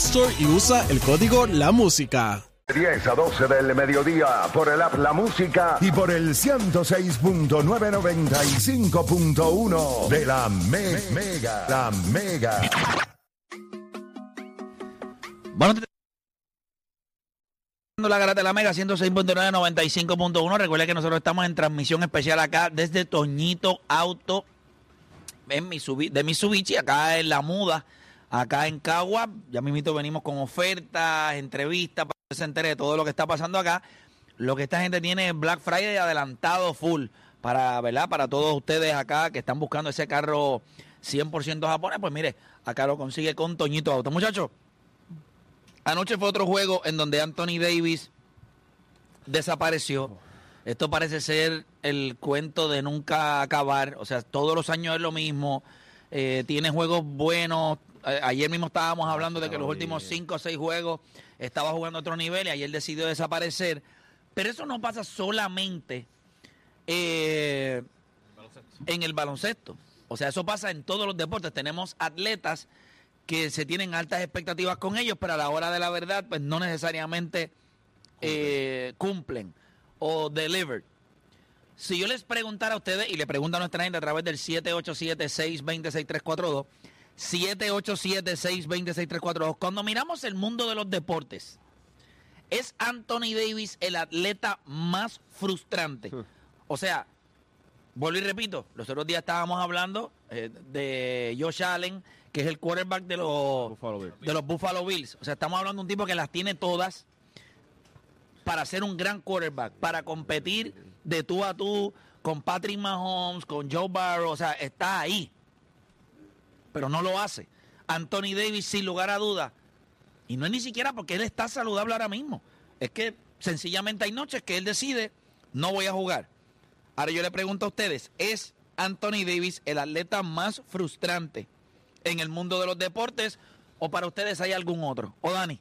Store y usa el código La Música. 10 a 12 del mediodía por el app La Música y por el 106.995.1 de la Me- Mega. La Mega. Bueno, te- la garata de la Mega 106.9 95.1. Recuerda que nosotros estamos en transmisión especial acá desde Toñito Auto en de Mitsubishi, acá en La Muda, acá en Cagua. Ya mismito venimos con ofertas, entrevistas, para que se entere de todo lo que está pasando acá. Lo que esta gente tiene es Black Friday adelantado full para, ¿verdad? Para todos ustedes acá que están buscando ese carro 100% japonés, pues mire, acá lo consigue con Toñito Auto. Muchachos, Anoche fue otro juego en donde Anthony Davis desapareció. Esto parece ser el cuento de nunca acabar. O sea, todos los años es lo mismo. Eh, tiene juegos buenos. A- ayer mismo estábamos hablando de que los últimos cinco o seis juegos estaba jugando a otro nivel y ayer decidió desaparecer. Pero eso no pasa solamente eh, en el baloncesto. O sea, eso pasa en todos los deportes. Tenemos atletas que se tienen altas expectativas con ellos, pero a la hora de la verdad, pues no necesariamente eh, cumplen o deliver. Si yo les preguntara a ustedes, y le pregunto a nuestra gente a través del 787-620-6342, 787-620-6342, cuando miramos el mundo de los deportes, ¿es Anthony Davis el atleta más frustrante? O sea, vuelvo y repito, los otros días estábamos hablando eh, de Josh Allen, que es el quarterback de los, de los Buffalo Bills. O sea, estamos hablando de un tipo que las tiene todas para ser un gran quarterback, para competir de tú a tú con Patrick Mahomes, con Joe Burrow. O sea, está ahí, pero no lo hace. Anthony Davis, sin lugar a duda. Y no es ni siquiera porque él está saludable ahora mismo. Es que sencillamente hay noches que él decide, no voy a jugar. Ahora yo le pregunto a ustedes, ¿es Anthony Davis el atleta más frustrante en el mundo de los deportes o para ustedes hay algún otro? ¿O Dani?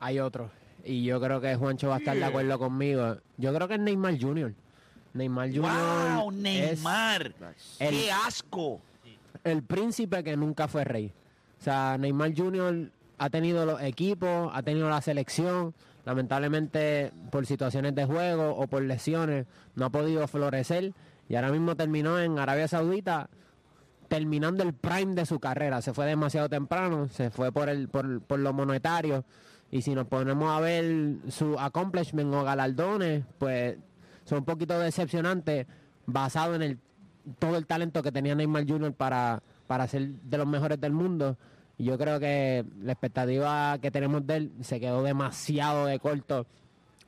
Hay otro. Y yo creo que Juancho va a estar de acuerdo conmigo. Yo creo que es Neymar Jr. Neymar Jr. ¡Wow! Neymar. el- ¡Qué asco! El príncipe que nunca fue rey. O sea, Neymar Jr. ha tenido los equipos, ha tenido la selección. Lamentablemente, por situaciones de juego o por lesiones, no ha podido florecer. Y ahora mismo terminó en Arabia Saudita, terminando el prime de su carrera. Se fue demasiado temprano, se fue por, el, por, por lo monetario. Y si nos ponemos a ver su accomplishment o galardones, pues son un poquito decepcionantes basado en el todo el talento que tenía Neymar Jr. para, para ser de los mejores del mundo. Y yo creo que la expectativa que tenemos de él se quedó demasiado de corto.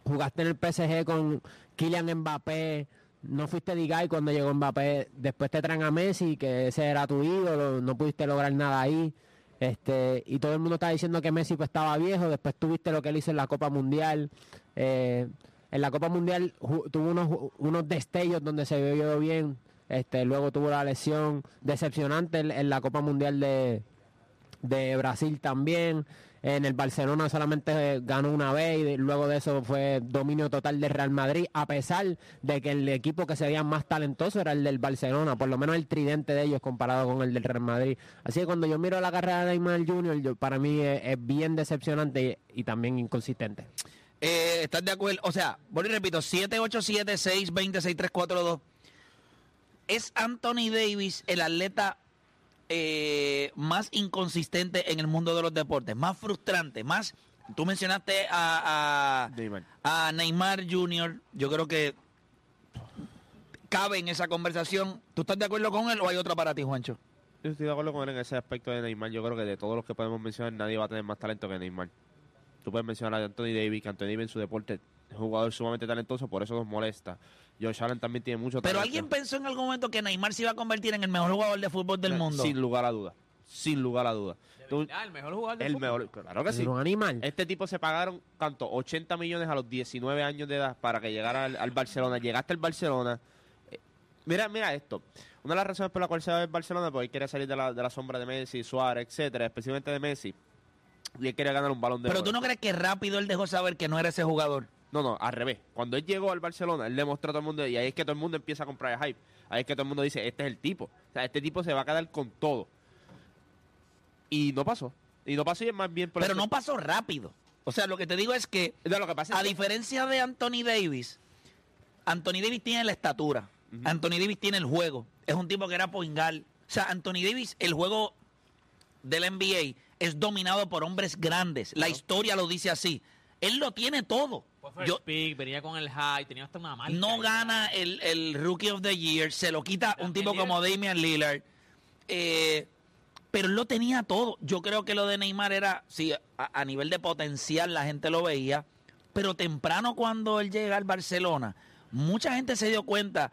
Jugaste en el PSG con Kylian Mbappé, no fuiste Digay cuando llegó Mbappé, después te traen a Messi, que ese era tu ídolo, no pudiste lograr nada ahí. Este, y todo el mundo está diciendo que Messi pues, estaba viejo, después tuviste lo que él hizo en la Copa Mundial. Eh, en la Copa Mundial tuvo unos, unos destellos donde se vio bien, este, luego tuvo la lesión decepcionante en, la Copa Mundial de, de Brasil también. En el Barcelona solamente eh, ganó una vez y luego de eso fue dominio total del Real Madrid, a pesar de que el equipo que se veía más talentoso era el del Barcelona, por lo menos el tridente de ellos comparado con el del Real Madrid. Así que cuando yo miro la carrera de Neymar Jr., yo- para mí es, es bien decepcionante y, también inconsistente. Eh, ¿Estás de acuerdo? O sea, vuelvo y repito, 787-620-6342. ¿Es Anthony Davis el atleta eh, más inconsistente en el mundo de los deportes? Más frustrante, más... Tú mencionaste a, a Neymar. a Neymar Jr., yo creo que cabe en esa conversación. ¿Tú estás de acuerdo con él o hay otra para ti, Juancho? Yo estoy de acuerdo con él en ese aspecto de Neymar. Yo creo que de todos los que podemos mencionar, nadie va a tener más talento que Neymar. Tú puedes mencionar a Anthony Davis, que Anthony Davis en su deporte es un jugador sumamente talentoso, por eso nos molesta. Josh Allen también tiene mucho Pero talento. alguien pensó en algún momento que Neymar se iba a convertir en el mejor jugador de fútbol del mundo. Sin lugar a dudas. sin lugar a dudas. Tú- Ah, el mejor jugador del el fútbol. mejor, claro que sí. un animal. Este tipo se pagaron, ¿cuánto? 80 millones a los 19 años de edad para que llegara al, al Barcelona. Llegaste al Barcelona. Eh, mira, mira esto. Una de las razones por la cual se va al Barcelona, porque él quería salir de la, de la sombra de Messi, Suárez, etcétera, especialmente de Messi. Y él quería ganar un balón de Pero oro. tú no crees que rápido él dejó saber que no era ese jugador. No, no, al revés. Cuando él llegó al Barcelona, él le mostró a todo el mundo, y ahí es que todo el mundo empieza a comprar el hype. Ahí es que todo el mundo dice, este es el tipo. O sea, este tipo se va a quedar con todo. Y no pasó. Y no pasó y es más bien por Pero no pasó rápido. O sea, lo que te digo es que, No, lo que pasa es a que- diferencia de Anthony Davis, Anthony Davis tiene la estatura. Anthony Davis tiene el juego. Es un tipo que era poingal. O sea, Anthony Davis, el juego del NBA es dominado por hombres grandes. La historia lo dice así. Él lo tiene todo. Fue first Yo, pick, venía con el high, tenía hasta una marca. no gana el, el Rookie of the Year, se lo quita un tipo como Damian Lillard. Eh, pero él lo tenía todo. Yo creo que lo de Neymar era, sí, a, a nivel de potencial la gente lo veía, pero temprano cuando él llega al Barcelona, mucha gente se dio cuenta,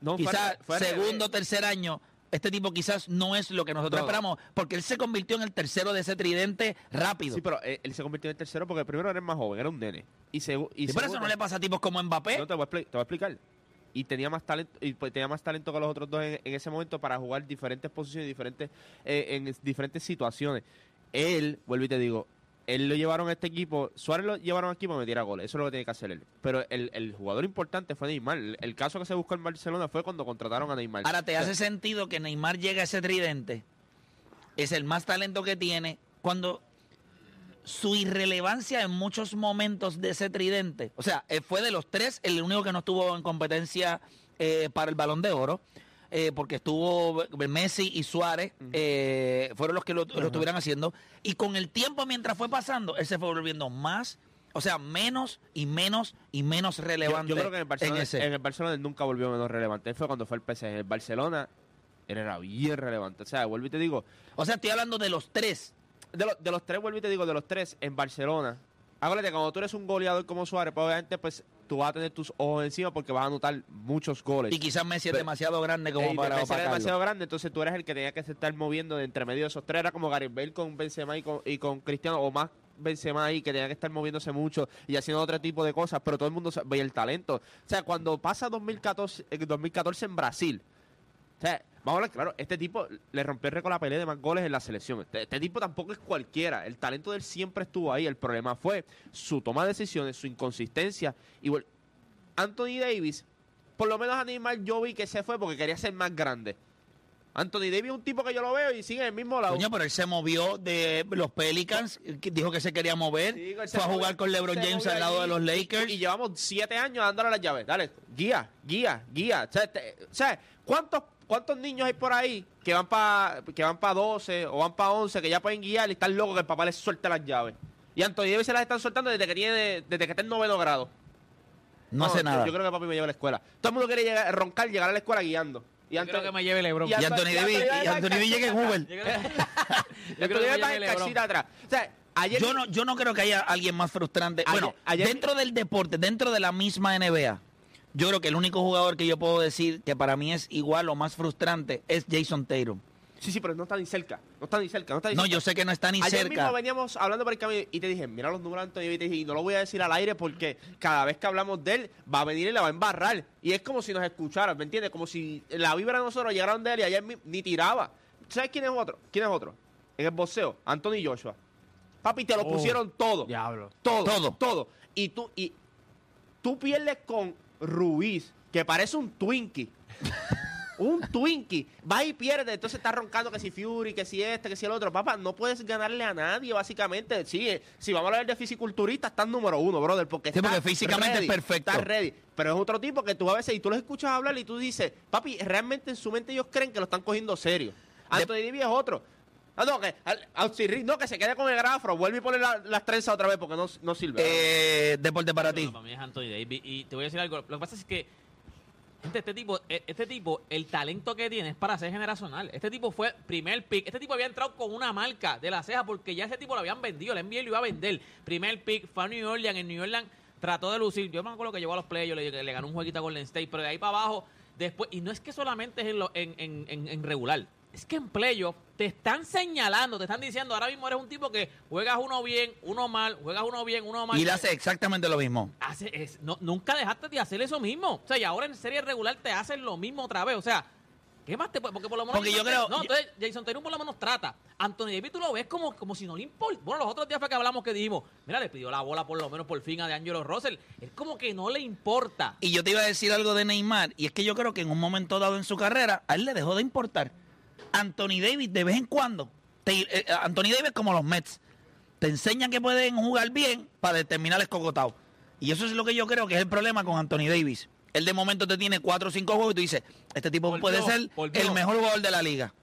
No, quizás segundo, tercer año, este tipo quizás no es lo que nosotros No. esperamos, porque él se convirtió en el tercero de ese tridente rápido. Sí, pero él, él se convirtió en el tercero porque primero era el más joven, era un nene. Y, segu- y Y por eso no le pasa a tipos como Mbappé. No, te voy, a te voy a explicar. Y tenía más talento y pues, tenía más talento que los otros dos en, en ese momento para jugar diferentes posiciones, diferentes eh, en diferentes situaciones. Él, vuelvo y te digo, él lo llevaron a este equipo, Suárez lo llevaron aquí para meter a goles, eso es lo que tiene que hacer él. Pero el, el jugador importante fue Neymar. El, el caso que se buscó en Barcelona fue cuando contrataron a Neymar. Ahora, ¿te hace sentido que Neymar llegue a ese tridente? Es el más talento que tiene. Cuando su irrelevancia en muchos momentos de ese tridente, o sea, eh, fue de los tres el único que no estuvo en competencia eh, para el balón de oro, eh, porque estuvo Messi y Suárez, eh, fueron los que lo, lo estuvieran haciendo. Y con el tiempo, mientras fue pasando, él se fue volviendo más, o sea, menos y menos y menos relevante yo creo que en el, Barcelona, ese. en el Barcelona él nunca volvió menos relevante. Él fue cuando fue el PSG. En el Barcelona él era bien relevante. O sea, vuelvo y te digo, O sea, estoy hablando de los tres. de, los- de los tres, vuelvo y te digo, de los tres en Barcelona. Acuérdate, cuando tú eres un goleador como Suárez, pues obviamente pues tú vas a tener tus ojos encima porque vas a anotar muchos goles. Y quizás Messi es demasiado grande como para Messi opacarlo. demasiado grande, entonces tú eres el que tenía que estar moviendo de entre medio de esos tres. Era como Gareth Bale con Benzema y con, y con Cristiano, o más Benzema ahí, que tenía que estar moviéndose mucho y haciendo otro tipo de cosas, pero todo el mundo veía el talento. O sea, cuando pasa 2014, eh, 2014 en Brasil, o sea, vamos a hablar claro, este tipo le rompió el récord a la pelea de más goles en la selección. Este, este tipo tampoco es cualquiera. El talento de él siempre estuvo ahí. El problema fue su toma de decisiones, su inconsistencia. Y bueno, Anthony Davis, por lo menos a Neymar yo vi que se fue porque quería ser más grande. Anthony Davis es un tipo que yo lo veo y sigue en el mismo lado. Coño, pero él se movió de los Pelicans, dijo que se quería mover, Sí, fue a jugar con LeBron James al lado de los Lakers. Y, llevamos siete años dándole las llaves. Dale, guía, guía, guía. O sea, te- o sea, ¿cuántos, ¿cuántos niños hay por ahí que van para que van para 12 o van para 11 que ya pueden guiar y están locos que el papá les suelte las llaves? Y Anthony Davis se las están soltando desde que tiene desde que está en noveno grado. no hace yo- nada. Yo creo que papi me lleva a la escuela. Todo el mundo quiere llegar, roncar, llegar a la escuela guiando. Y Yo creo que me lleve LeBron. y y Anthony Davis, y Anthony Davis llega en Uber. Yo creo que- lleve en LeBron. taxita atrás. O sea, ayer Yo no, yo no creo que haya alguien más frustrante. Ayer- bueno, ayer- dentro del deporte, dentro de la misma NBA, yo creo que el único jugador que yo puedo decir que para mí es igual o más frustrante es Jason Tatum. Sí, sí, pero no está ni cerca. No está ni cerca. No, está ni No, cerca. yo sé que no está ni Ayer cerca. mismo veníamos hablando por el camino y te dije, mira los números de Anthony Davis", y te dije, y no lo voy a decir al aire porque cada vez que hablamos de él va a venir y la va a embarrar. Y es como si nos escucharan, ¿me entiendes? Como si la vibra de nosotros llegara de él y ayer ni tiraba. ¿Sabes quién es otro? ¿Quién es otro? En el boxeo, Anthony Joshua. Papi, te lo Oh, pusieron todo. Diablo. Todo. Todo. Todo. Y tú, y tú pierdes con Ruiz, que parece un Twinkie. un Twinkie. Va y pierde. Entonces está roncando que si Fury, que si este, que si el otro. Papá, no puedes ganarle a nadie, básicamente. Sí, eh, si vamos a hablar de fisiculturista, está en número uno, brother. Porque, Sí, está porque físicamente ready, es perfecto. Está ready. Pero es otro tipo que tú a veces, y tú los escuchas hablar y tú dices, papi, realmente en su mente ellos creen que lo están cogiendo serio. Anthony Davis es otro. Ah, no, que, al- Reeves, no, que se quede con el grafro, vuelve y pone la- las trenzas otra vez porque no, no sirve. Eh, deporte para ti. No, para mí es Anthony Davis. Y te voy a decir algo. Lo que pasa es que gente, este tipo, e- este tipo, el talento que tiene es para ser generacional. Este tipo fue primer pick. Este tipo había entrado con una marca de la ceja porque ya ese tipo lo habían vendido. El NBA lo iba a vender. Primer pick fue a New Orleans. En New Orleans trató de lucir. Yo me acuerdo que llegó a los playoffs, le, le ganó un jueguito a Golden State. Pero de ahí para abajo, después. Y no es que solamente es en, lo- en, en- en- en regular. Es que en playoff te están señalando, te están diciendo, ahora mismo eres un tipo que juegas uno bien, uno mal, juegas uno bien, uno mal. Y él hace exactamente lo mismo. Hace- es- no- nunca dejaste de hacer eso mismo. O sea, y ahora en serie regular te hacen lo mismo otra vez. O sea, ¿qué más te puede? Porque por lo menos. Porque yo Jason creo- Tatum- No, yo- entonces Jason Tatum por lo menos trata. Anthony Davis tú lo ves como, como si no le importa. Bueno, los otros días fue que hablamos que dijimos, mira, le pidió la bola por lo menos por fin a DeAngelo Russell. Es como que no le importa. Y yo te iba a decir algo de Neymar, y es que yo creo que en un momento dado en su carrera, a él le dejó de importar. Anthony Davis, de vez en cuando, te- eh, Anthony Davis como los Mets, te enseñan que pueden jugar bien para determinar el escogotado. Y eso es lo que yo creo que es el problema con Anthony Davis. Él de momento te tiene cuatro o cinco juegos y tú dices, este tipo Volvió, puede ser volvió. el mejor jugador de la liga.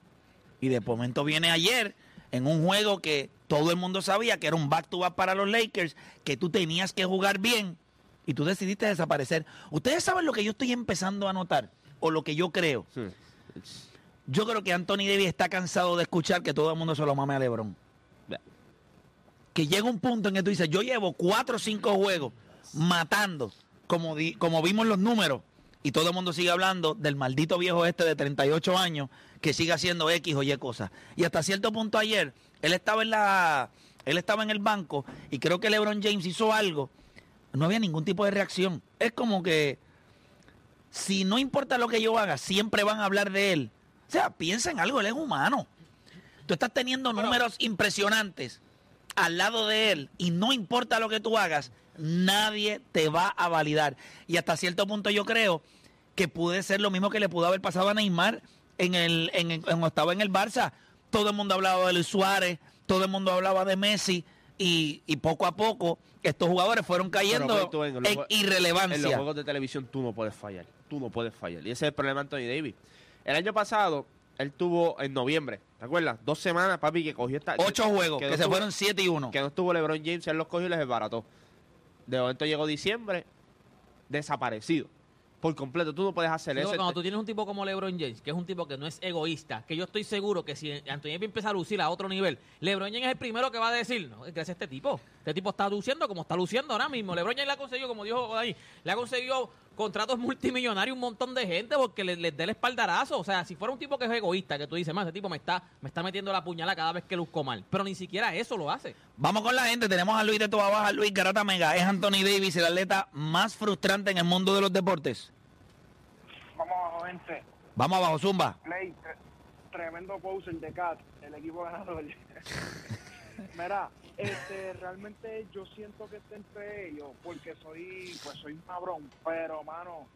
Y de momento viene ayer en un juego que todo el mundo sabía que era un back-to-back para los Lakers, que tú tenías que jugar bien y tú decidiste desaparecer. Ustedes saben lo que yo estoy empezando a notar o lo que yo creo. Sí. Yo creo que Anthony Davis está cansado de escuchar que todo el mundo se lo mame a LeBron. Que llega un punto en que tú dices, yo llevo cuatro o cinco juegos matando, como, di- como vimos los números, y todo el mundo sigue hablando del maldito viejo este de 38 años que sigue haciendo X o Y cosas. Y hasta cierto punto ayer, él estaba en la él estaba en el banco y creo que LeBron James hizo algo, no había ningún tipo de reacción. Es como que si no importa lo que yo haga, siempre van a hablar de él. O sea, piensa en algo, él es humano. Tú estás teniendo números impresionantes al lado de él y no importa lo que tú hagas, nadie te va a validar. Y hasta cierto punto yo creo que puede ser lo mismo que le pudo haber pasado a Neymar en el en, en- cuando estaba en el Barça. Todo el mundo hablaba de Luis Suárez, todo el mundo hablaba de Messi y, y poco a poco estos jugadores fueron cayendo en jue- En los irrelevancia. juegos de televisión tú no puedes fallar. Tú no puedes fallar. Y ese es el problema de Anthony Davis. El año pasado, él tuvo en noviembre, ¿te acuerdas? Dos semanas, papi, que cogió esta. Ocho juegos, que, no se fueron 7 y 1. Que no estuvo LeBron James, él los cogió y les desbarató. De momento llegó diciembre, desaparecido. Por completo. Tú no puedes hacer eso. cuando tú tienes un tipo como LeBron James, que es un tipo que no es egoísta, que yo estoy seguro que si Anthony Davis empieza a lucir a otro nivel, LeBron James es el primero que va a decir, no, gracias a este tipo. Este tipo está luciendo como está luciendo ahora mismo. LeBron James le ha conseguido, como dijo ahí, le ha conseguido contratos multimillonarios un montón de gente porque le- les dé el espaldarazo. O sea, si fuera un tipo que es egoísta, que tú dices, más, ese tipo me está, me está metiendo la puñalada cada vez que luzco mal. Pero ni siquiera eso lo hace. Vamos con la gente. Tenemos a Luis de Toa Baja, Luis Garata Mega. Es Anthony Davis, el atleta más frustrante en el mundo de los deportes. Vamos abajo, gente. Vamos abajo, Zumba. Play, tre- tremendo poser de Cat, el equipo ganador. Mira, este, realmente yo siento que está entre ellos porque soy, pues soy un cabrón, pero mano,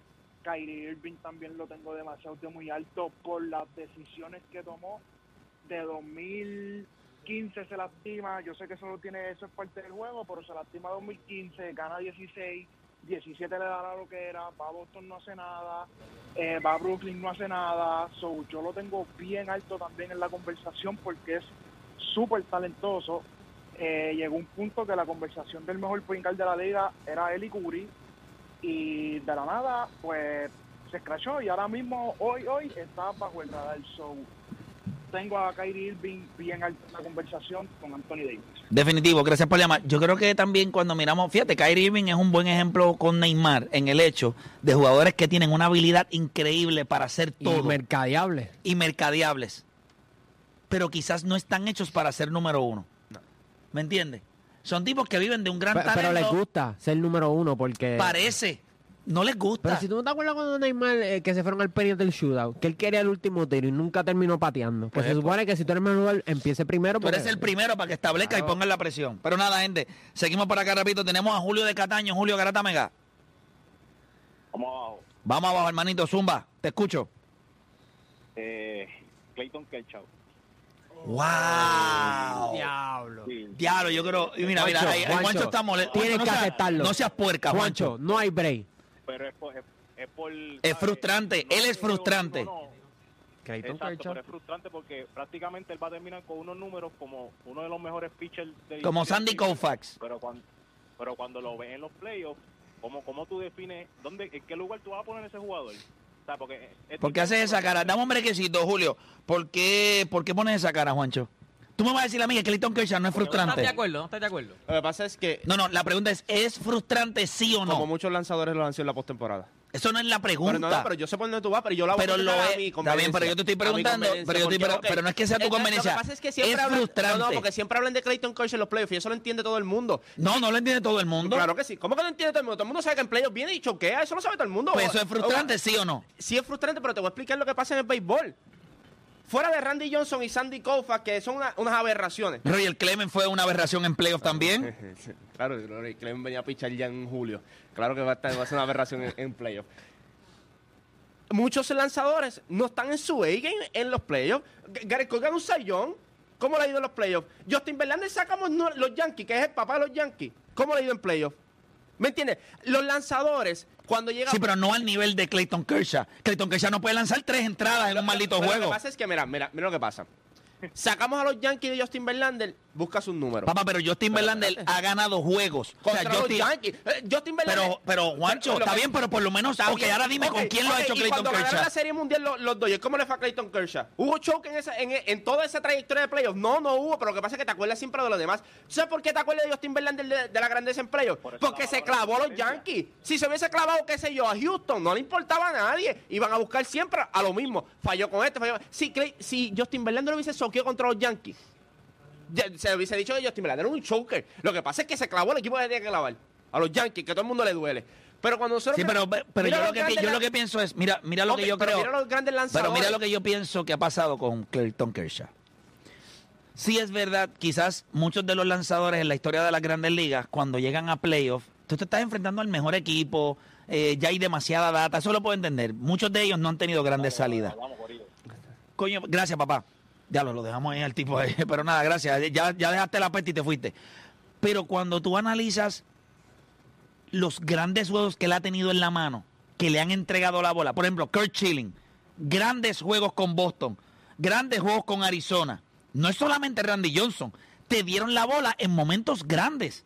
Kyrie Irving también lo tengo demasiado de muy alto por las decisiones que tomó de 2015 se lastima, yo sé que solo tiene eso es parte del juego, pero se lastima 2015, gana 16, 17 le da lo que era, va a Boston no hace nada, eh, va a Brooklyn no hace nada, so, yo lo tengo bien alto también en la conversación porque es súper talentoso. Eh, llegó un punto que la conversación del mejor point de la liga era él y Curry y de la nada pues se escrachó y ahora mismo hoy hoy está bajo el radar so tengo a Kyrie Irving bien alto en la conversación con Anthony Davis Definitivo, gracias por llamar. Yo creo que también cuando miramos, fíjate, Kyrie Irving es un buen ejemplo con Neymar en el hecho de jugadores que tienen una habilidad increíble para hacer Y todo mercadeable. y mercadeables, pero quizás no están hechos para ser número uno. ¿Me entiendes? Son tipos que viven de un gran Pe- Pero, talento. les gusta ser número uno porque... Parece. No les gusta. Pero si tú no te acuerdas cuando Neymar, eh, que se fueron al periodo del shootout, que él quería el último tiro y nunca terminó pateando. Pues, Pues, se supone que si tú eres jugador, empiece primero. Tú eres porque- el primero para que establezca y Claro. ponga la presión. Pero nada, gente, seguimos por acá, repito. Tenemos a Julio de Cataño, Julio Garata Mega. Vamos abajo. Vamos abajo, hermanito, Zumba, te escucho. Eh, Clayton Kershaw. ¡Wow! Diablo. Sí. Diablo, yo creo. y Mira, mira, Juancho, ahí- ahí Juancho, Juancho, está molesto. tienes no que seas- aceptarlo. No seas puerca, Juancho, Juancho. no hay break. Pero es por... Es, es por Es frustrante, él es frustrante. no, no. Exacto, pero es frustrante porque prácticamente él va a terminar con unos números como uno de los mejores pitchers de Como. Sandy Koufax. Pero cuando, pero cuando lo ves en los playoffs, ¿cómo, cómo tú defines dónde, en qué lugar tú vas a poner ese jugador? O sea, porque es ¿Por qué haces esa cara? Dame un brequecito, Julio. ¿Por qué, ¿Por qué pones esa cara, Juancho? Tú me vas a decir a mí que Clayton Kershaw no es ¿No estás de frustrante. acuerdo? ¿No estás de acuerdo? Lo que pasa es que, No, no, la pregunta es, ¿es frustrante sí o como no? muchos lanzadores lo han sido en la postemporada. Eso no es la pregunta. Pero no, no, pero yo sé por dónde tú vas, pero yo la voy Pero a lo a mi está bien, pero yo te estoy preguntando, pero yo estoy no es que sea tu conveniencia. Lo que pasa es que siempre Es hablan- frustrante. No, no, porque siempre hablan de Clayton Kershaw en los playoffs y eso lo entiende todo el mundo. No, no lo entiende todo el mundo. Claro que sí. ¿Cómo que no entiende todo el mundo? Todo el mundo sabe que en playoffs viene y choquea. Eso lo sabe todo el mundo. Pues eso es O- frustrante, o- ¿sí o no? Sí es frustrante, pero te voy a explicar lo que pasa en el béisbol. Fuera de Randy Johnson y Sandy Koufax, que son una- unas aberraciones. Roger Clemens fue una aberración en playoff también. Claro, Rory Clemens venía a pichar ya en julio. Claro que va a, estar- va a ser una aberración en, en playoffs. Muchos lanzadores no están en su A-game en los playoffs. G- Gary Cole un sayón. ¿Cómo le ha ido en los playoffs? Justin Verlander sacamos los Yankees, que es el papá de los Yankees. ¿Cómo le ha ido en playoffs? ¿Me entiendes? Los lanzadores, cuando llegan... Sí, pero no al nivel de Clayton Kershaw. Clayton Kershaw no puede lanzar tres entradas en un maldito Pero Lo juego. que pasa es que, mira, mira, mira lo que pasa. Sacamos a los Yankees de Justin Verlander, busca sus números. Papá, pero Justin Verlander ha ganado juegos. O sea, Contra los Justin- Yankees. Eh, Justin Verlander. pero, pero, Juancho, Pero está que- bien, pero por lo menos. Ok, bien. ahora dime con quién lo ha hecho y Clayton cuando ganaron Kershaw. la Serie Mundial los, los Dodgers, ¿cómo le fue a Clayton Kershaw? ¿Hubo choke en, esa, en, en toda esa trayectoria de playoffs? No, no hubo, pero lo que pasa es que te acuerdas siempre de los demás. ¿Sabes por qué te acuerdas de Justin Verlander de, de la grandeza en playoffs? Por Porque se clavó a los. Yankees. Si se hubiese clavado, qué sé yo, a Houston, no le importaba a nadie. Iban a buscar siempre a lo mismo. Falló con este, falló. Si, Clay- si Justin Verlander lo hubiese soqueado contra los Yankees, ya se hubiese dicho que Justin Verlander era un choker. Lo que pasa es que se clavó el equipo que tenía que clavar. A los Yankees, que a todo el mundo le duele. Pero cuando nosotros... Sí, pero, pero yo, lo que, yo lo pienso es, mira, mira lo que yo pero creo. mira los grandes Pero mira lo que yo pienso que ha pasado con Clayton Kershaw. Sí es verdad, quizás muchos de los lanzadores en la historia de las grandes ligas, cuando llegan a playoffs, tú te estás enfrentando al mejor equipo, eh, ya hay demasiada data, eso lo puedo entender. Muchos de ellos no han tenido grandes salidas. Coño, gracias, papá. Ya lo, lo dejamos ahí al tipo ahí. Pero nada, gracias. Ya, ya dejaste la peste y te fuiste. Pero cuando tú analizas los grandes juegos que él ha tenido en la mano, que le han entregado la bola, por ejemplo, Kurt Schilling, grandes juegos con Boston, grandes juegos con Arizona. No es solamente Randy Johnson, te dieron la bola en momentos grandes.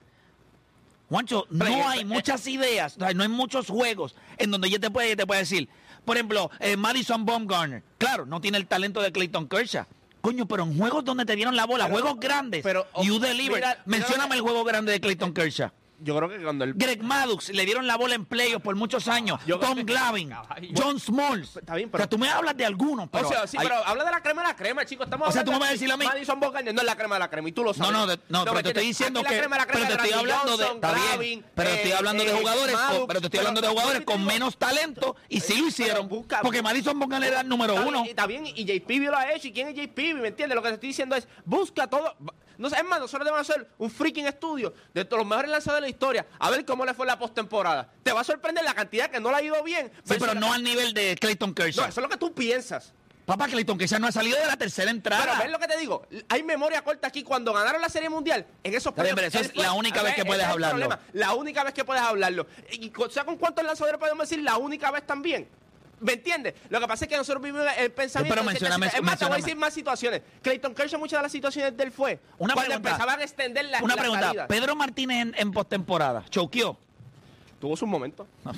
Juancho, no hay eh, muchas ideas, no hay muchos juegos en donde yo te puedo, te puedo decir, por ejemplo, eh, Madison Baumgartner, claro, no tiene el talento de Clayton Kershaw. Coño, pero en juegos donde te dieron la bola, Pero- juegos grandes, pero, oh, you deliver. mira, mira- Mencióname el juego grande de Clayton Kershaw. Yo creo que cuando él... Greg Maddux le dieron la bola en playoffs por muchos años. Yo- Tom Glavin, John Smalls. Está bien, o pero- sea, tú me hablas de algunos, pero. o sea, sí, hay- pero habla de la crema de la crema, chicos. Estamos O sea, tú me vas a de decir a mí- Madison Bumgarner no es la crema de la crema y tú lo no, sabes. no, de- no, pero ¿me te estoy diciendo que. la crema de la crema pero te es estoy hablando de. Está bien, pero te estoy hablando de jugadores. pero te estoy hablando de jugadores con menos talento y sí lo hicieron. porque Madison Bumgarner era el número uno. Está bien, y JP lo ha hecho. ¿Y quién es JP? ¿Me entiendes? Lo que te estoy diciendo es, busca todo. No sé, es más, nosotros debemos hacer un freaking estudio de todos los mejores lanzadores la historia. A ver cómo le fue la postemporada. Te va a sorprender la cantidad que no le ha ido bien. Sí, pero no la- al nivel de Clayton No, Kershaw. eso es lo que tú piensas. Papá, Clayton Kershaw no ha salido de la tercera Pero entrada. ves lo que te digo, hay memoria corta aquí cuando ganaron la Serie Mundial. En esos pero es la única vez que puedes hablarlo. La única vez que puedes hablarlo. Y con- ¿sabes con cuántos lanzadores podemos decir la única vez también? ¿Me entiendes? Lo que pasa es que nosotros vivimos el pensamiento. pero es más, te voy a decir más situaciones. Clayton Kershaw, muchas de las situaciones de él fue Una cuando pregunta. empezaban a extender la, Una la pregunta. salida. Pedro Martínez en, en postemporada, choqueó. Tuvo sus momentos. No,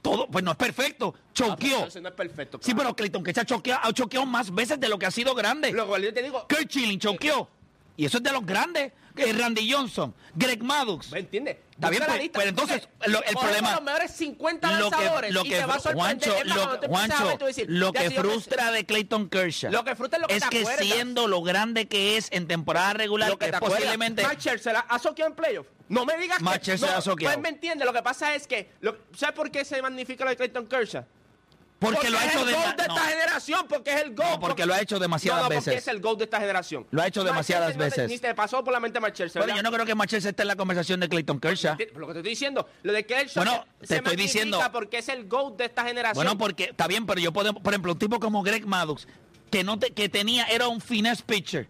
Todo, pues no es perfecto. Choqueó. Eso no es perfecto. Sí, pero Clayton Kershaw choqueó, ha choqueado más veces de lo que ha sido grande. Luego yo te digo, Kurt Schilling choqueó. Y eso es de los grandes. Randy Johnson, Greg Maddux. ¿me entiendes? Está bien, la pues, pero entonces, lo- el problema- los mejores 50 Lo que, y te va a sorprender. Juancho, lo, Juancho, a decir, lo que si frustra de Clayton Kershaw Lo que frustra es lo que te que acuerdas. siendo lo grande que es en temporada regular, Lo que es te posiblemente... Matt Scherzer ha soqueado en playoff. No me digas Matt que... Scherzer no, ha soqueado. Pues me entiende. Lo que pasa es que... ¿Sabes por qué se magnifica lo de Clayton Kershaw? Porque, lo ha es hecho de, no, esta generación. Porque es el. No, porque lo ha hecho demasiadas no, no, porque veces. es el GOAT de esta generación. Lo ha hecho demasiadas veces. Ni te pasó por la mente Scherzer, Bueno, yo no creo que Machete esté en la conversación de Clayton Kershaw. Lo que te estoy diciendo, lo de Kershaw Bueno, se, te estoy diciendo- porque es el GOAT de esta generación. Bueno, porque está bien, pero yo puedo, por ejemplo, un tipo como Greg Maddux, que no te- que tenía, era un finesse pitcher.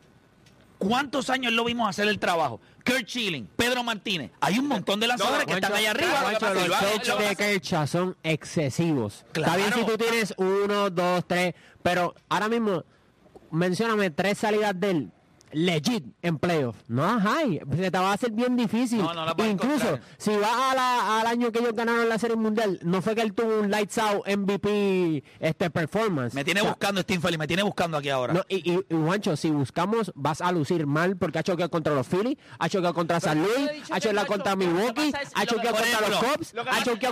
¿Cuántos años lo vimos hacer el trabajo? Kurt Schilling, Pedro Martínez. Hay un montón de lanzadores que están allá arriba. los que de Kershaw son excesivos. Claro. Está bien si tú tienes uno, dos, tres, pero ahora mismo, mencióname tres salidas de él legit en playoff. No hay. Se te va a hacer bien difícil. No, no la puedes Incluso encontrar. si vas a la- al año que ellos ganaron la Serie Mundial, no fue que él tuvo un lights out MVP este performance. Me tiene O sea, buscando Steve Feli, me tiene buscando aquí ahora. no, y, y, y, Juancho, si buscamos, vas a lucir mal porque ha choqueado contra los Phillies, ha choqueado contra San yo Luis, ha Nacho, contra Milwaukee, ha por contra los Cubs, ha no,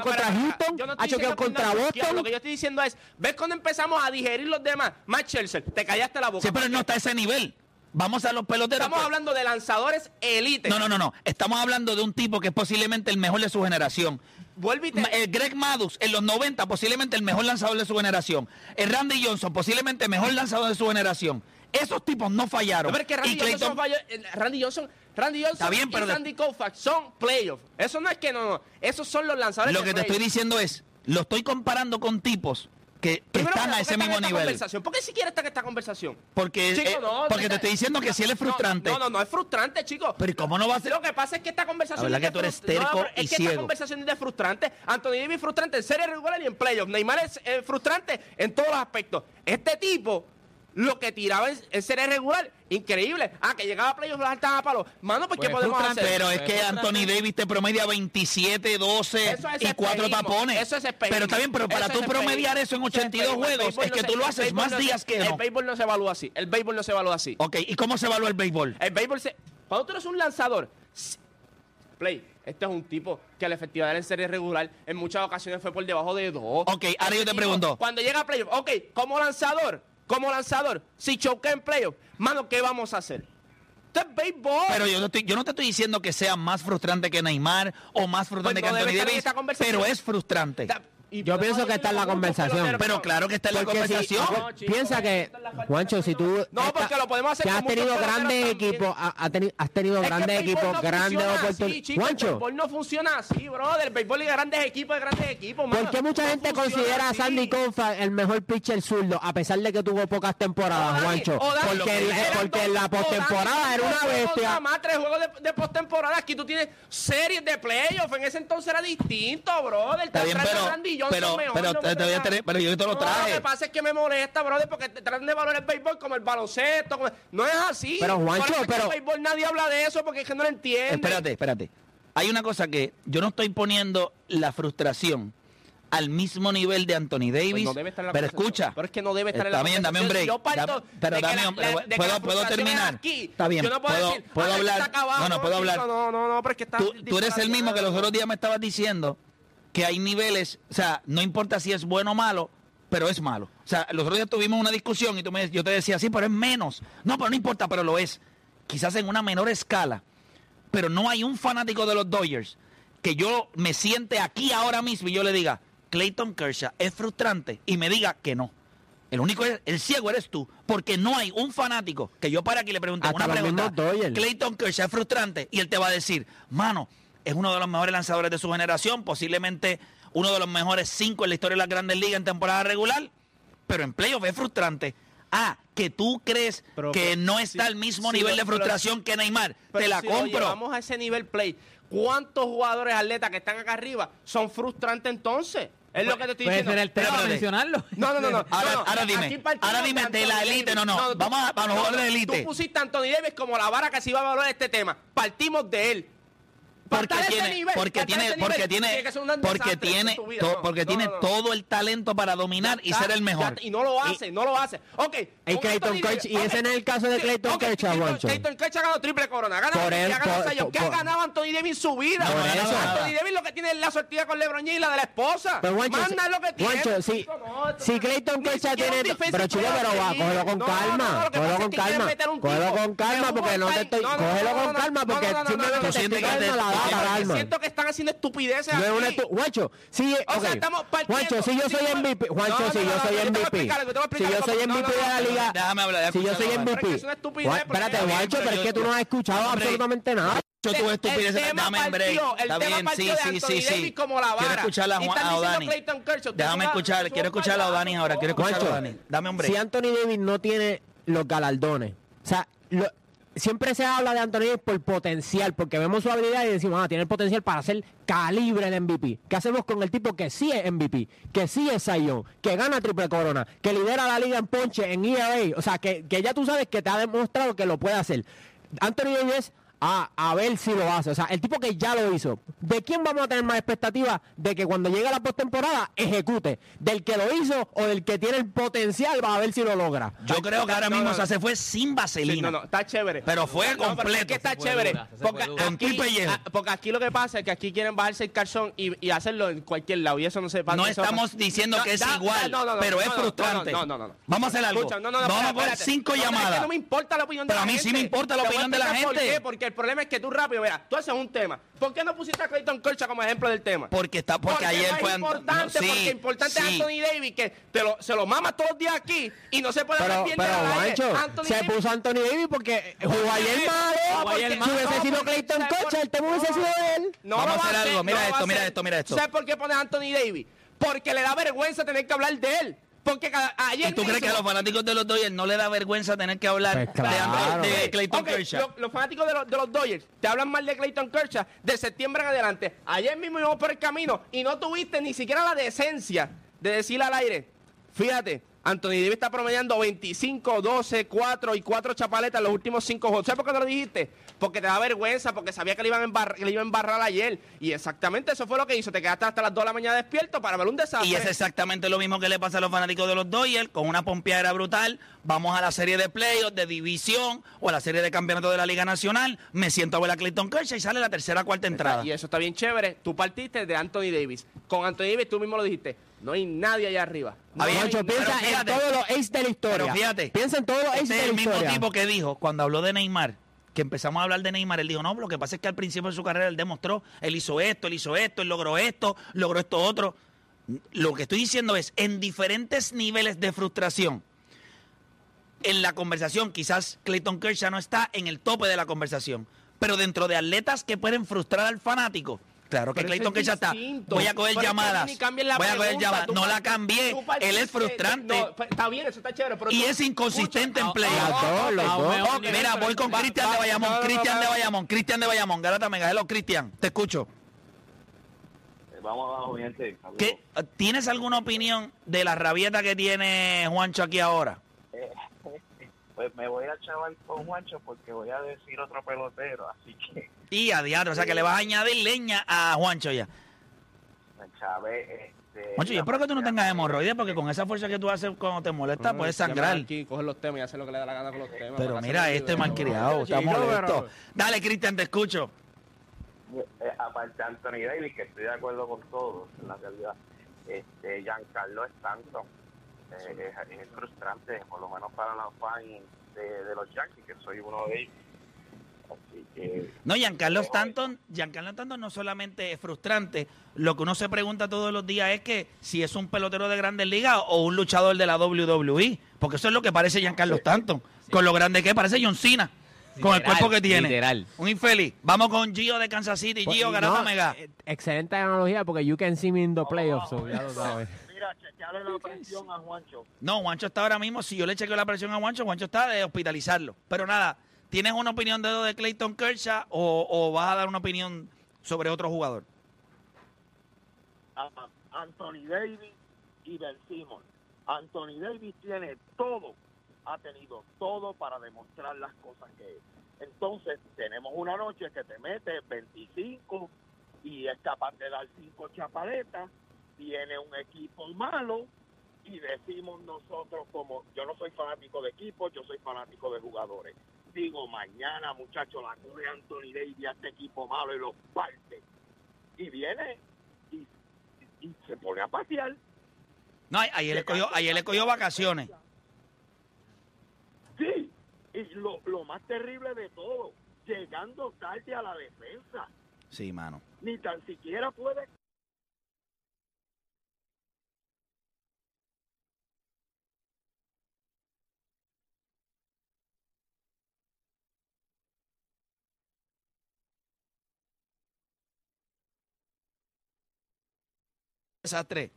contra Houston, ha que contra choqueado, Lo Boston. que yo estoy diciendo es, ¿ves cuando empezamos a digerir los demás? Matt Scherzer, te callaste la boca. Sí, pero él no está a ese nivel. Vamos a los peloteros. Estamos pues. hablando de lanzadores elite. No, no, no, no. Estamos hablando de un tipo que es posiblemente el mejor de su generación. El Greg Maddux en los 90, posiblemente el mejor lanzador de su generación. El Randy Johnson, posiblemente el mejor lanzador de su generación. Esos tipos no fallaron. No, pero es que Randy y Clayton, Johnson falló- eh, Randy Johnson, Randy Johnson bien, pero y Randy Koufax son playoffs. Eso no es que no, no. Esos son los lanzadores lo que te estoy diciendo es, lo estoy comparando con tipos que, que están ¿por a ese mismo esta nivel. conversación? ¿Por qué siquiera está en esta conversación? Porque, Chico, eh, no, porque no, te estoy diciendo que si él es no, frustrante. No, no, no, es frustrante, chico. Pero ¿y cómo no va a ser? Lo que pasa es que esta conversación. La verdad es que tú eres no, terco y es que esta ciego. conversación es frustrante. Anthony Davis frustrante en serie regular y en playoffs. Neymar es eh, frustrante en todos los aspectos. Este tipo, lo que tiraba en, en serie regular, increíble. Ah, que llegaba a playoffs las altas a palo. Mano, pues, ¿qué Pues podemos frustrante, hacer? Pero es Pues que frustrante. Anthony Davis te promedia 27, 12 Eso es y 4 espejismo, tapones. Eso es espejismo. pero está bien, pero para Eso tú es promediar eso en Eso es 82 espejismo. El juegos, es no que se- tú lo el haces más no se- días que El no. béisbol no se evalúa así. El béisbol no se evalúa así. Ok, ¿y cómo se evalúa el béisbol? El béisbol se... Cuando tú eres un lanzador... Play, este es un tipo que la efectividad en serie regular en muchas ocasiones fue por debajo de dos. Ok, ahora yo te pregunto. Cuando llega a playoff, ok, como lanzador, como lanzador, si choquea en playoff, mano, ¿qué vamos a hacer? Esto es béisbol. Pero yo no, estoy, yo no te estoy diciendo que sea más frustrante que Neymar o más frustrante Pues no que Anthony Davis, pero es frustrante. Y Yo pienso que está en la conversación. Pero claro que está en la si- conversación. No, chico, piensa que, es Juancho, si tú No, esta- porque lo podemos hacer que has tenido grandes equipos, has tenido Es grandes equipos, grandes oportunidades. chico, El Juancho, béisbol no funciona así, brother. El béisbol y grandes equipos de grandes equipos. mano. ¿por qué mucha No gente considera a. Sandy Koufax el mejor pitcher zurdo, a pesar de que tuvo pocas temporadas, Dani, Juancho? Porque, en porque la postemporada era una bestia. Más tres juegos de, de postemporada. Aquí tú tienes series de playoffs. En ese entonces era distinto, brother. Te pero- Randy Johnson pero- mejor, pero no te- me te voy a traes- tener- pero yo te lo No, traje. Lo que pasa es que me molesta, brother, porque te tratan de valorar el béisbol como el baloncesto. como- No es así. Pero, Juancho, que pero- el béisbol nadie habla de eso porque es que no lo entiende. Espérate, espérate. Hay una cosa que yo no estoy poniendo la frustración al mismo nivel de Anthony Davis. Pues no debe estar en la pero escucha. Pero es que no debe estar en la bien, dame un break. yo parto Da- pero de que dame la- un- la- de que ¿puedo, la puedo frustración es terminar? aquí. Está bien. Yo no puedo, puedo, decir, puedo "Ah, hablar. está acabado". no, no, puedo hablar. No, no, no, pero es que está Tú, tú eres el mismo que los otros días me estabas diciendo que hay niveles, o sea, no importa si es bueno o malo, pero es malo. O sea, los otros días tuvimos una discusión y tú me, yo te decía, sí, pero es menos. No, pero no importa, pero lo es. Quizás en una menor escala. Pero no hay un fanático de los Dodgers que yo me siente aquí ahora mismo y yo le diga, Clayton Kershaw es frustrante y me diga que no. El único, es- el ciego eres tú, porque no hay un fanático que yo para aquí le pregunte Hasta una pregunta. Dodgers. Clayton Kershaw es frustrante y él te va a decir, mano, es uno de los mejores lanzadores de su generación, posiblemente uno de los mejores cinco en la historia de las grandes ligas en temporada regular, pero en playoff es frustrante. Ah, que tú crees Pero, que pero, no si- está al mismo si nivel lo- de pero- frustración que Neymar. Pero te la si compro. llevamos a ese nivel play. ¿Cuántos jugadores atletas que están acá arriba son frustrantes entonces? Es lo que te estoy Puede diciendo. el tema Espérate. mencionarlo. No, no, no, no. Ahora- no, no. ahora dime, ahora dime de la Anthony élite, no, no, tú- vamos a- a los jugadores de élite. Tú pusiste a Anthony Davis como la vara que se iba a valorar este tema. Partimos de él. Porque tiene, porque tiene, porque tiene, porque tiene, porque tiene todo el talento para dominar y ser el mejor. y no lo hace, no lo hace. Ok. Y Clayton ese no es el caso de Clayton ok, Kershaw, Clayton- ha ganado triple corona. Ha ganado. ¿Qué ha ganado Anthony Davis su vida? Anthony. Davis lo que tiene es la sortida con LeBron James y la de la esposa. Pero Juancho, lo que tiene. Si- si Clayton un tiene- pero, player pero va, cógelo con calma, cógelo con calma, cógelo con calma, porque no te estoy- cógelo con calma, porque simplemente te- no, tú Siento que están haciendo estupideces No es una estu- Juancho, sí, O sea, estamos partiendo- Juancho, si yo soy Sí, MVP, Juancho, no, si yo soy MVP, si yo soy MVP de la liga, Déjame hablar, si yo soy MVP, es una estupidez, Juan- porque- espérate, Juancho, pero es que tú no has escuchado Hombre, absolutamente nada. Yo tuve estupideces, el tema dame en break. partió, el Está tema bien, partió sí, de sí, Anthony sí, sí. Davis como la Quiero escuchar a, Juan, están a diciendo Dani. Clayton Kershaw, tú Déjame escuchar, quiero escuchar a para Dani ahora, quiero escuchar a Juancho, Dani. Dame un break. Si Anthony Davis no tiene los galardones, o sea, lo- siempre se habla de Anthony Davis por potencial, porque vemos su habilidad y decimos, ah, tiene el potencial para ser calibre de MVP. ¿Qué hacemos con el tipo que sí es MVP, que sí es Zion, que gana triple corona, que lidera la liga en ponche, en ERA? O sea, que, que ya tú sabes que te ha demostrado que lo puede hacer. Anthony Davis a, a ver si lo hace. O sea, el tipo que ya lo hizo. ¿De quién vamos a tener más expectativa de que cuando llegue la postemporada ejecute? ¿Del que lo hizo o del que tiene el potencial? Va a ver si lo logra. Yo creo que ahora No, mismo no, o sea, se fue sin Sí, vaselina. no, no, está chévere. Pero fue No, pero completo. es que está chévere. dura, porque, aquí, ah, porque aquí lo que pasa es que aquí quieren bajarse el calzón y, y hacerlo en cualquier lado. Y eso no se pasa. No estamos pasa. diciendo No, que es da- igual, no, no, no, pero no, es no, frustrante. No, no, no. no. Vamos a hacer algo. Escucha, no, no, no, Vamos a poner espérate. cinco No, no, es que llamadas. no me importa la opinión de Pero a mí sí me importa la opinión de la gente. ¿Por qué? Porque el problema es que tú rápido, mira, tú haces un tema. ¿Por qué no pusiste a Clayton Kershaw como ejemplo del tema? Porque está, porque, ayer no fue es importante, no, sí, porque importante es sí. Anthony Davis, que te lo, se lo mama todos los días aquí y no se puede Pero, hablar bien pero Anthony se Davis- puso Anthony Davis porque jugó ayer malo. Ayer porque Si hubiese sido porque- Clayton ¿sabes por- Kershaw, el tema hubiese sido él. No Vamos a hacer algo. Mira esto, mira esto, mira esto. ¿Sabes por qué pones a Anthony Davis? Porque le da vergüenza tener que hablar de él. Porque cada- ayer ¿Y tú crees que a los fanáticos de los Dodgers no le da vergüenza tener que hablar Pues de, claro. Clayton Kershaw? lo- los fanáticos de los, de los Dodgers te hablan mal de Clayton Kershaw de septiembre en adelante. Ayer mismo íbamos por el camino y no tuviste ni siquiera la decencia de decir al aire. Fíjate, Anthony Davis está promediando 25, 12, 4 y 4 chapaletas en los últimos 5 juegos. ¿Sabes por qué no lo dijiste? Porque te da vergüenza, porque sabía que le iban a embarrar, que le iban a embarrar ayer. Y exactamente eso fue lo que hizo. Te quedaste hasta las 2 de la mañana despierto para ver un desastre. Y es exactamente lo mismo que le pasa a los fanáticos de los Dodgers, con una pompeadera brutal. Vamos a la serie de playoffs, de división o a la serie de campeonato de la Liga Nacional. Me siento a ver a Clayton Kershaw y sale la tercera cuarta entrada. Y eso está bien chévere. Tú partiste de Anthony Davis. Con Anthony Davis tú mismo lo dijiste. No hay nadie allá arriba. No Juancho, pero piensa en todos los aces de la historia. Pero fíjate, Piensa en todos los aces este de es la el mismo historia. tipo que dijo cuando habló de Neymar, que empezamos a hablar de Neymar, él dijo, no, lo que pasa es que al principio de su carrera él demostró, él hizo esto, él hizo esto, él logró esto, logró esto otro. Lo que estoy diciendo es, en diferentes niveles de frustración, en la conversación, quizás Clayton Kershaw no está en el tope de la conversación, pero dentro de atletas que pueden frustrar al fanático, claro que Clayton es Kershaw está. Voy a coger Pero que llamadas. Voy a coger pregunta, llamadas. No la cambié. Él es frustrante. no, pues, está bien, eso está chévere. Pero Y tú- es inconsistente en Escucha, play. ah, ah, ah, ah, mira, voy con Cristian de Bayamón. Cristian de. Bayamón. Cristian de Bayamón. Garata Mega. Hello, Cristian. Te escucho. Vamos abajo, gente. ¿Qué, ¿Tienes alguna opinión de la rabieta que tiene Juancho aquí ahora? Pues me voy a chaval con Juancho porque voy a decir otro pelotero, así que Y a diablo, o sea que le vas a añadir leña a Juancho ya. Este, Juancho, yo espero que tú no tengas hemorroides porque con esa fuerza que tú haces cuando te molesta puedes sangrar. Aquí, coger los temas y hacer lo que le da la gana con los temas. Pero mira, este malcriado, está molesto. Dale, Cristian, te escucho. eh, aparte de Anthony Davis, que estoy de acuerdo con todos, en la realidad, este, Giancarlo Stanton eh, es, es frustrante, por lo menos para los fans de, de los Yankees, que soy uno de ellos. Así que No, Giancarlo Stanton, Giancarlo Stanton no solamente es frustrante, lo que uno se pregunta todos los días es que si es un pelotero de grandes ligas o un luchador de la WWE, porque eso es lo que parece Giancarlo Stanton, con lo grande que es, parece John Cena, con el cuerpo que tiene. literal. Un infeliz. Vamos con Gio de Kansas City, Pues, Gio Garata no, Mega. eh, Excelente analogía porque you can see me in the playoffs, so ya lo sabes. Mira, chequearle la presión a Juancho. No, Juancho está ahora mismo, si yo le chequeo la presión a Juancho, Juancho está de hospitalizarlo. Pero nada, ¿tienes una opinión de de Clayton Kershaw o, vas a dar una opinión sobre otro jugador? a Anthony Davis y Ben Simmons. Anthony Davis tiene todo, ha tenido todo para demostrar las cosas que es. Entonces, tenemos una noche que te mete 25 y es capaz de dar 5 chapaletas, tiene un equipo malo y decimos nosotros como, yo no soy fanático de equipos, yo soy fanático de jugadores. Digo, mañana muchachos la coge Anthony Davis a este equipo malo y lo parte. Y viene y y se pone a pasear. No, ayer le cogió, ayer le cogió vacaciones. Sí, y lo, lo más terrible de todo, llegando tarde a la defensa, Sí, mano. ni tan siquiera puede Desastre.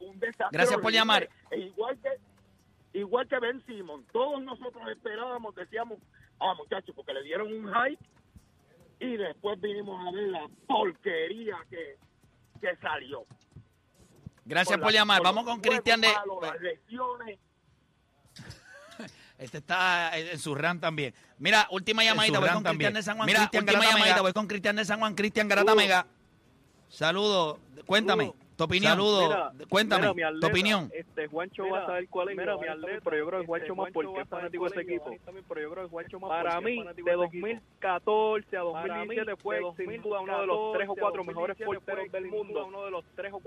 un desastre. Gracias por llamar. E igual que igual que Ben Simon, todos nosotros esperábamos, decíamos, Ah, muchachos, porque le dieron un hype y después vinimos a ver la porquería que, que salió. Gracias Por por la- llamar. por Vamos con Cristian de... juegos malos, las lesiones. Este está en su RAM también. Mira, última llamadita, voy con Cristian de San Juan. Mira, Cristian última llamadita, voy con Cristian de San Juan, Cristian Garata Mega. Saludos, cuéntame, tu opinión. Saludos, cuéntame, mira, mi tu opinión. Este, Juancho Mira, va a saber cuál es mira, mi atleta, pero yo creo que este, Juancho más porque es fanático de ese es equipo. pero yo creo que Juancho más Para mí, de de ese equipo. 2014 a Para mí, 2017 fue sin duda uno de los tres o cuatro mejores porteros del mundo.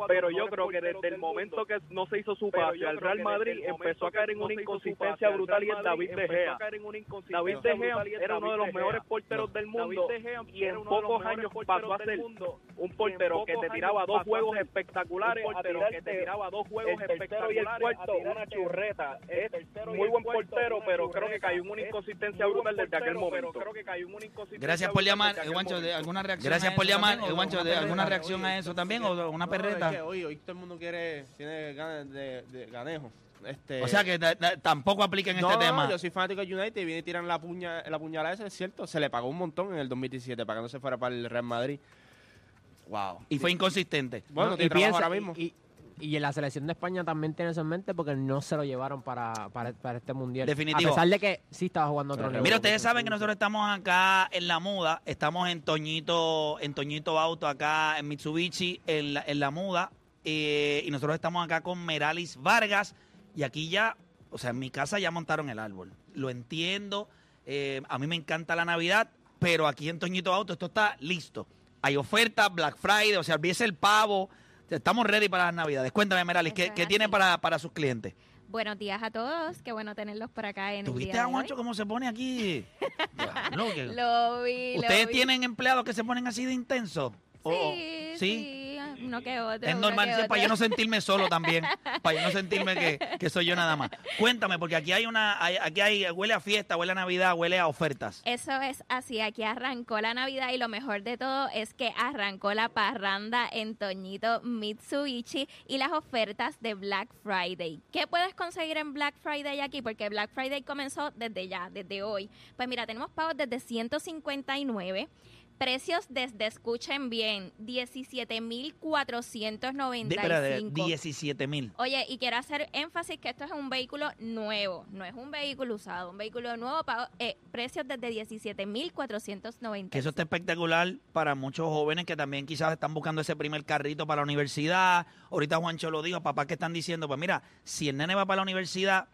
Pero yo creo que desde el momento que no se hizo su pase al Real Madrid empezó a caer en una inconsistencia brutal y es David De Gea. David De Gea era uno de los mejores porteros del mundo y en pocos años pasó a ser un portero que te tiraba dos juegos espectaculares, a tirarte te tiraba dos juegos espectaculares y el cuarto una churreta. Es muy buen portero, pero creo que cayó una inconsistencia brutal desde aquel momento. Gracias por llamar, Juancho, de alguna reacción. Gracias a por eso llamar, también, o Juancho, una de alguna perreta, reacción a eso también o una No, perreta. que hoy, hoy todo el mundo quiere, tiene ganas de, ganejo. Este, O sea que tampoco aplica en no, este no, tema. yo soy fanático de United y viene y tiran la, puña, la puñalada esa, es cierto. Se le pagó un montón en el 2017 para que no se fuera para el Real Madrid. Wow. Y fue inconsistente. Bueno, No, y piensa- ahora mismo. Y, y en la selección de España también tiene eso en mente porque no se lo llevaron para, para, para este mundial. Definitivo. A pesar de que sí estaba jugando otro nivel. Mira, ustedes saben que nosotros estamos acá en la muda, estamos en Toñito, en Toñito Auto, acá en Mitsubishi, en la, en la muda, eh, y nosotros estamos acá con Meralis Vargas, y aquí ya, o sea, en mi casa ya montaron el árbol. Lo entiendo, eh, a mí me encanta la Navidad, pero aquí en Toñito Auto esto está listo. Hay ofertas, Black Friday, o sea, olvídese el pavo, estamos ready para las Navidades. Cuéntame, Meralis, ¿qué, tiene para, para sus clientes? Buenos días a todos, qué bueno tenerlos por acá en el ¿Tuviste día a Juancho cómo se pone aquí? Que- Lo vi, lo ¿Ustedes vi. tienen empleados que se ponen así de intensos? ¿O- Sí, ¿Sí? sí, uno que otro. Es normal, que para yo no sentirme solo también, para yo no sentirme que, que soy yo nada más. Cuéntame, porque aquí hay una, hay- aquí hay, huele a fiesta, huele a Navidad, huele a ofertas. Eso es así, aquí arrancó la Navidad y lo mejor de todo es que arrancó la parranda en Toñito Mitsubishi y las ofertas de Black Friday. ¿Qué puedes conseguir en Black Friday aquí? Porque Black Friday comenzó desde ya, desde hoy. Pues mira, tenemos pagos desde 159. Precios desde, escuchen bien, De, espera, de 17,495. 17 mil. Oye, y quiero hacer énfasis que esto es un vehículo nuevo, no es un vehículo usado, un vehículo nuevo, pago, eh, precios desde 17,490. Que eso está espectacular para muchos jóvenes que también quizás están buscando ese primer carrito para la universidad. Ahorita Juancho lo dijo, papás que están diciendo, pues mira, si el nene va para la universidad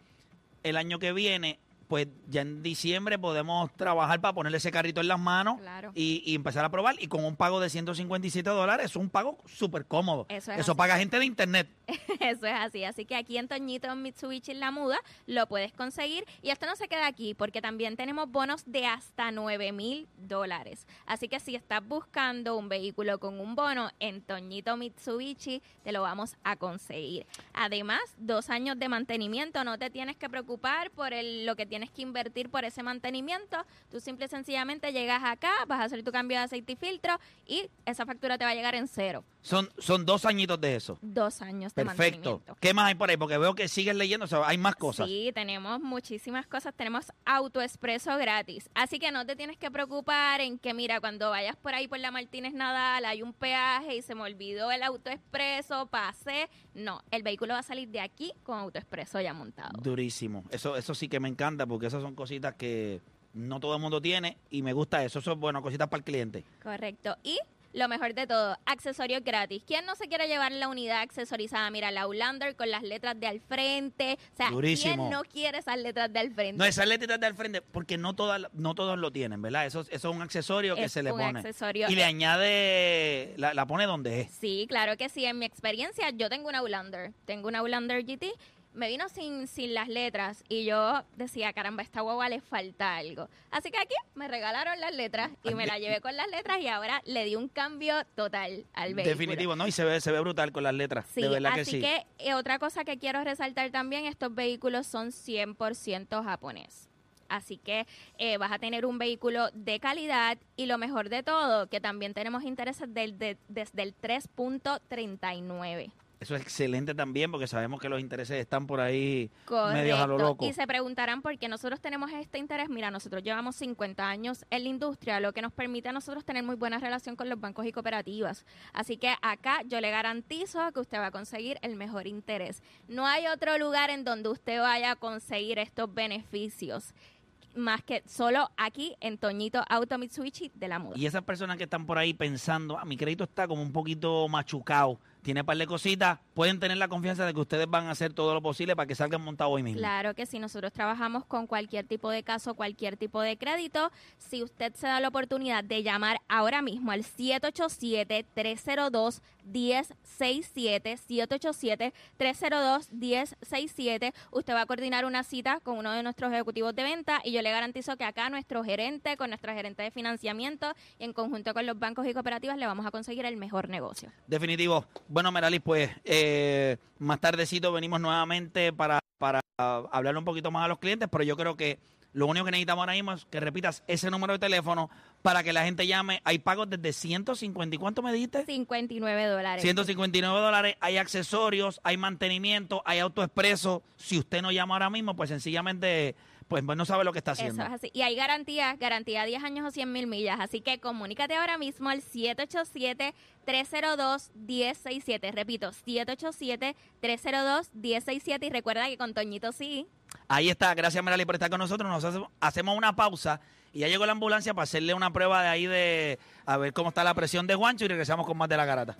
el año que viene, pues ya en diciembre podemos trabajar para ponerle ese carrito en las manos Claro. y, y empezar a probar. Y con un pago de 157 dólares, es un pago súper cómodo. Eso es Eso paga gente de internet. Eso es así. Así que aquí en Toñito Mitsubishi en la muda lo puedes conseguir. Y esto no se queda aquí porque también tenemos bonos de hasta 9 mil dólares. Así que si estás buscando un vehículo con un bono en Toñito Mitsubishi, te lo vamos a conseguir. Además, dos años de mantenimiento. No te tienes que preocupar por el- lo que tienes que invertir por ese mantenimiento. Tú simple y sencillamente llegas acá, vas a hacer tu cambio de aceite y filtro y esa factura te va a llegar en cero. Son, son dos añitos de eso. Dos años de Perfecto. ¿Qué más hay por ahí? Porque veo que sigues leyendo, o sea, hay más cosas. Sí, tenemos muchísimas cosas. Tenemos autoexpreso gratis. Así que no te tienes que preocupar en que, mira, cuando vayas por ahí por la Martínez Nadal hay un peaje y se me olvidó el autoexpreso, pasé. No, el vehículo va a salir de aquí con autoexpreso ya montado. Durísimo. Eso, eso sí que me encanta porque esas son cositas que no todo el mundo tiene y me gusta eso. Eso es bueno, cositas para el cliente. Correcto. Y lo mejor de todo, accesorios gratis. ¿Quién no se quiere llevar la unidad accesorizada? Mira, la Outlander con las letras de al frente. O sea, Durísimo. ¿quién no quiere esas letras de al frente? No, esas letritas de al frente, porque no todas, no todos lo tienen, ¿verdad? Eso, eso es un accesorio que se le un pone. accesorio. Y le añade, la, la pone donde es. Sí, claro que sí. En mi experiencia, yo tengo una Outlander. Tengo una Outlander GT. Me vino sin, sin las letras y yo decía, caramba, a esta guagua le falta algo. Así que aquí me regalaron las letras y me la llevé con las letras y ahora le di un cambio total al vehículo. Definitivo, ¿no? Y se ve, se ve brutal con las letras. Sí, de verdad así que sí. que eh, otra cosa que quiero resaltar también, estos vehículos son 100% japonés. Así que eh, vas a tener un vehículo de calidad y lo mejor de todo, que también tenemos intereses del, de- desde el 3.39. Eso es excelente también porque sabemos que los intereses están por ahí medios a lo loco. Y se preguntarán por qué nosotros tenemos este interés. Mira, nosotros llevamos 50 años en la industria, lo que nos permite a nosotros tener muy buena relación con los bancos y cooperativas. Así que acá yo le garantizo que usted va a conseguir el mejor interés. No hay otro lugar en donde usted vaya a conseguir estos beneficios más que solo aquí en Toñito Auto Mitsubishi de la Muda. Y esas personas que están por ahí pensando, ah, mi crédito está como un poquito machucado, tiene un par de cositas, pueden tener la confianza de que ustedes van a hacer todo lo posible para que salgan montados hoy mismo. Claro que sí, nosotros trabajamos con cualquier tipo de caso, cualquier tipo de crédito. Si usted se da la oportunidad de llamar ahora mismo al 787-302-1067, 787-302-1067, usted va a coordinar una cita con uno de nuestros ejecutivos de venta y yo le garantizo que acá nuestro gerente, con nuestra gerente de financiamiento y en conjunto con los bancos y cooperativas le vamos a conseguir el mejor negocio. Definitivo. Bueno, Meralis, pues eh, más tardecito venimos nuevamente para, para hablarle un poquito más a los clientes, pero yo creo que lo único que necesitamos ahora mismo es que repitas ese número de teléfono para que la gente llame. Hay pagos desde 150, ¿y cuánto me dijiste? 59 dólares. 159 dólares, hay accesorios, hay mantenimiento, hay autoexpreso. Si usted no llama ahora mismo, pues sencillamente pues no sabe lo que está haciendo. Eso es así. Y hay garantía, garantía 10 años o 100 mil millas. Así que comunícate ahora mismo al 787-302-1067. Repito, 787-302-1067. Y recuerda que con Toñito sí. Ahí está, gracias Merali por estar con nosotros. Nos hace- hacemos una pausa y ya llegó la ambulancia para hacerle una prueba de ahí de a ver cómo está la presión de Juancho y regresamos con más de la garata.